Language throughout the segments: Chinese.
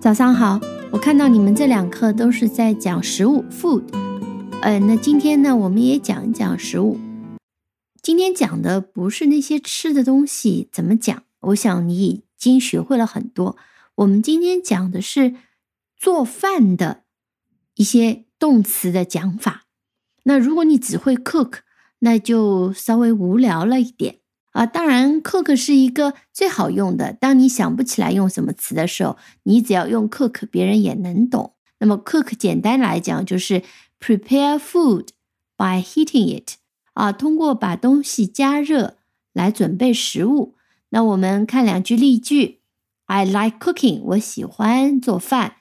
早上好，我看到你们这两课都是在讲食物 （food）。呃，那今天呢，我们也讲一讲食物。今天讲的不是那些吃的东西怎么讲，我想你已经学会了很多。我们今天讲的是做饭的一些动词的讲法。那如果你只会 cook，那就稍微无聊了一点。啊，当然，cook 是一个最好用的。当你想不起来用什么词的时候，你只要用 cook，别人也能懂。那么，cook 简单来讲就是 prepare food by heating it。啊，通过把东西加热来准备食物。那我们看两句例句：I like cooking，我喜欢做饭。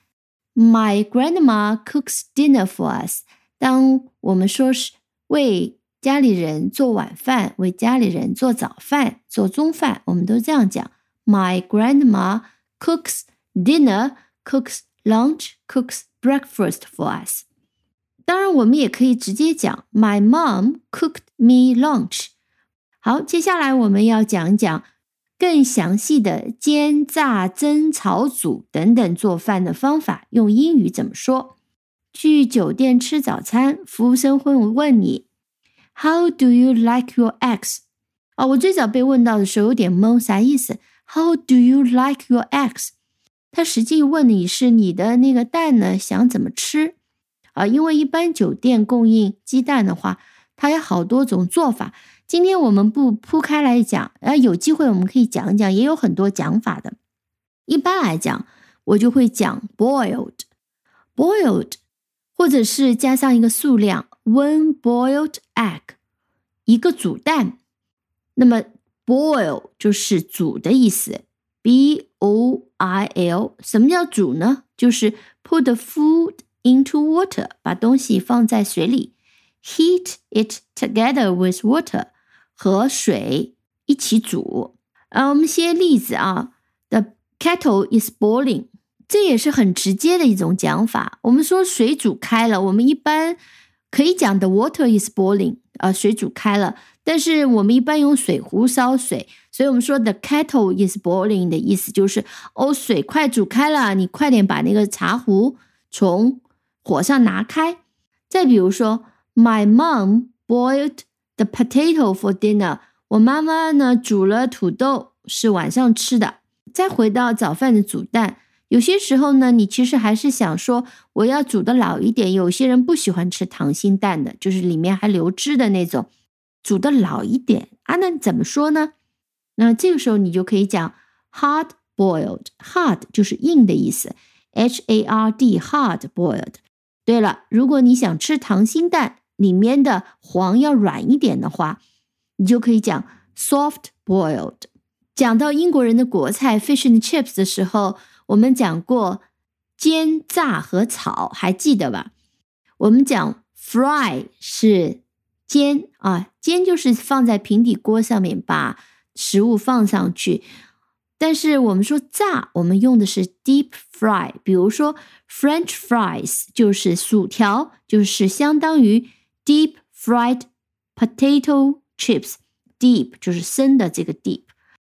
My grandma cooks dinner for us。当我们说是为家里人做晚饭，为家里人做早饭、做中饭，我们都这样讲。My grandma cooks dinner, cooks lunch, cooks breakfast for us。当然，我们也可以直接讲，My mom cooked me lunch。好，接下来我们要讲讲更详细的煎、炸、蒸、炒、煮等等做饭的方法，用英语怎么说？去酒店吃早餐，服务生会问你。How do you like your eggs？啊，我最早被问到的时候有点懵，啥意思？How do you like your eggs？他实际问你是你的那个蛋呢，想怎么吃？啊，因为一般酒店供应鸡蛋的话，它有好多种做法。今天我们不铺开来讲，啊，有机会我们可以讲讲，也有很多讲法的。一般来讲，我就会讲 boiled，boiled，或者是加上一个数量。，when boiled egg，一个煮蛋。那么 boil 就是煮的意思。B O I L，什么叫煮呢？就是 put the food into water，把东西放在水里，heat it together with water，和水一起煮。啊，我们些例子啊，The kettle is boiling，这也是很直接的一种讲法。我们说水煮开了，我们一般。可以讲 the water is boiling，啊，水煮开了。但是我们一般用水壶烧水，所以我们说 the kettle is boiling 的意思就是哦，水快煮开了，你快点把那个茶壶从火上拿开。再比如说，My mom boiled the potato for dinner，我妈妈呢煮了土豆是晚上吃的。再回到早饭的煮蛋。有些时候呢，你其实还是想说，我要煮的老一点。有些人不喜欢吃溏心蛋的，就是里面还流汁的那种，煮的老一点啊。那怎么说呢？那这个时候你就可以讲 hard boiled，hard 就是硬的意思，h a r d hard boiled。对了，如果你想吃溏心蛋里面的黄要软一点的话，你就可以讲 soft boiled。讲到英国人的国菜 fish and chips 的时候。我们讲过煎、炸和炒，还记得吧？我们讲 fry 是煎啊，煎就是放在平底锅上面把食物放上去。但是我们说炸，我们用的是 deep fry。比如说 French fries 就是薯条，就是相当于 deep fried potato chips。deep 就是深的这个 deep。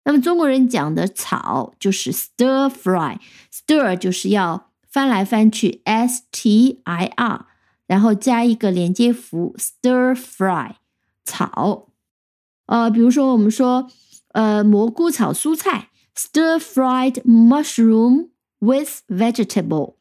那么中国人讲的炒就是 stir fry，stir 就是要翻来翻去，s t i r，然后加一个连接符，stir fry 炒。呃，比如说我们说，呃，蘑菇炒蔬菜，stir fried mushroom with vegetable。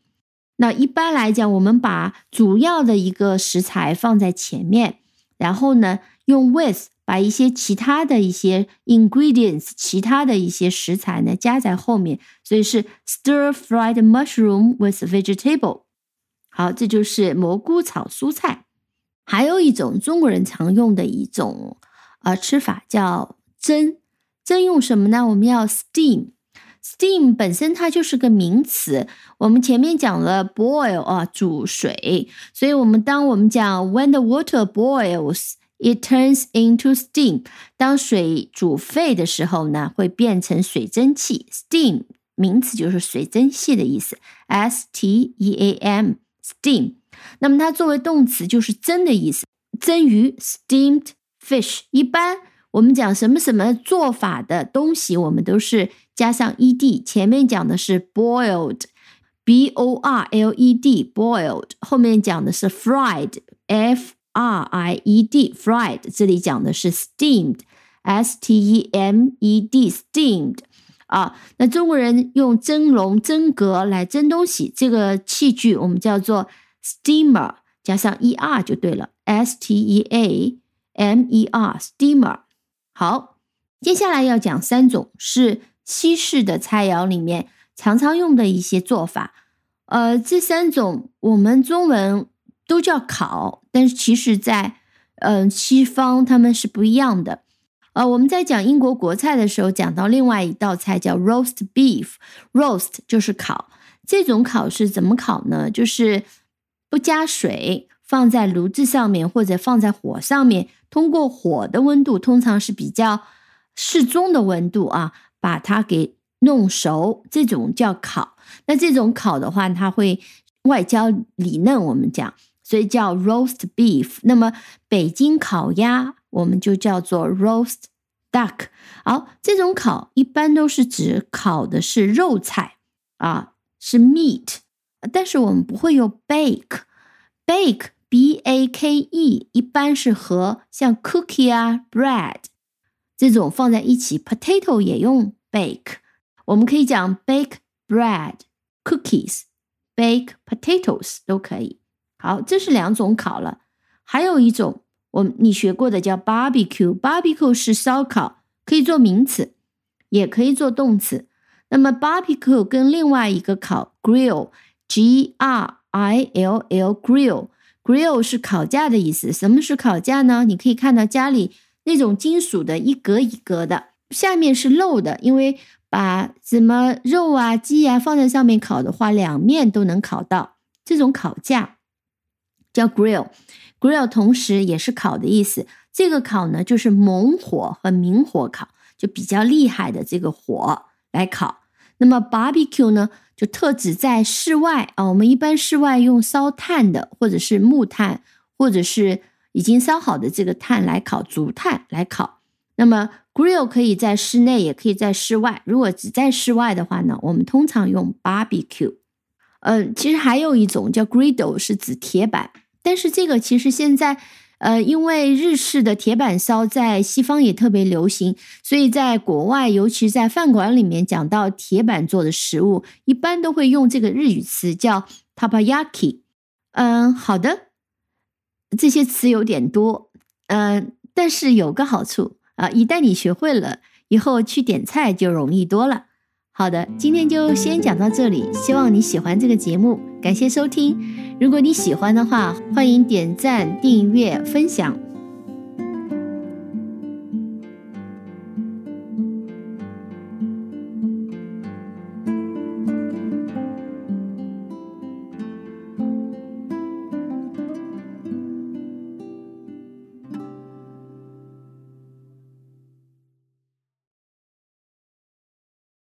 那一般来讲，我们把主要的一个食材放在前面，然后呢，用 with。把一些其他的一些 ingredients，其他的一些食材呢加在后面，所以是 stir fried mushroom with vegetable。好，这就是蘑菇炒蔬菜。还有一种中国人常用的一种呃吃法叫蒸，蒸用什么呢？我们要 steam。steam 本身它就是个名词，我们前面讲了 boil 啊煮水，所以我们当我们讲 when the water boils。It turns into steam。当水煮沸的时候呢，会变成水蒸气。Steam 名词就是水蒸气的意思。S T E A M，steam。那么它作为动词就是蒸的意思。蒸鱼，steamed fish。一般我们讲什么什么做法的东西，我们都是加上 ed。前面讲的是 boiled。b o r l e d boiled，后面讲的是 fried f r i e d fried，这里讲的是 steamed s t e m e d steamed 啊。那中国人用蒸笼、蒸格来蒸东西，这个器具我们叫做 steamer，加上 e r 就对了，s t e a m e r steamer。好，接下来要讲三种是西式的菜肴里面。常常用的一些做法，呃，这三种我们中文都叫烤，但是其实在嗯西方他们是不一样的。呃，我们在讲英国国菜的时候，讲到另外一道菜叫 roast beef，roast 就是烤。这种烤是怎么烤呢？就是不加水，放在炉子上面或者放在火上面，通过火的温度，通常是比较适中的温度啊，把它给。弄熟这种叫烤，那这种烤的话，它会外焦里嫩，我们讲，所以叫 roast beef。那么北京烤鸭，我们就叫做 roast duck。好，这种烤一般都是指烤的是肉菜啊，是 meat，但是我们不会用 bake，bake b a k e，一般是和像 cookie 啊 bread 这种放在一起，potato 也用 bake。我们可以讲 bake bread, cookies, bake potatoes 都可以。 好，这是两种烤了。还有一种，我你学过的叫 barbecue。barbecue 是烧烤，可以做名词，也可以做动词。那么 barbecue 跟另外一个烤 grill, g r i l l grill, grill 是烤架的意思。什么是烤架呢？你可以看到家里那种金属的，一格一格的，下面是漏的，因为把什么肉啊、鸡啊放在上面烤的话，两面都能烤到。这种烤架叫 grill，grill 同时也是烤的意思。这个烤呢，就是猛火和明火烤，就比较厉害的这个火来烤。那么 barbecue 呢，就特指在室外啊。我们一般室外用烧炭的，或者是木炭，或者是已经烧好的这个炭来烤，竹炭来烤。那么 Grill 可以在室内，也可以在室外。如果只在室外的话呢，我们通常用 barbecue。嗯，其实还有一种叫 griddle，是指铁板。但是这个其实现在，呃，因为日式的铁板烧在西方也特别流行，所以在国外，尤其在饭馆里面讲到铁板做的食物，一般都会用这个日语词叫 tapayaki。嗯，好的，这些词有点多，嗯，但是有个好处。啊，一旦你学会了，以后去点菜就容易多了。好的，今天就先讲到这里，希望你喜欢这个节目，感谢收听。如果你喜欢的话，欢迎点赞、订阅、分享。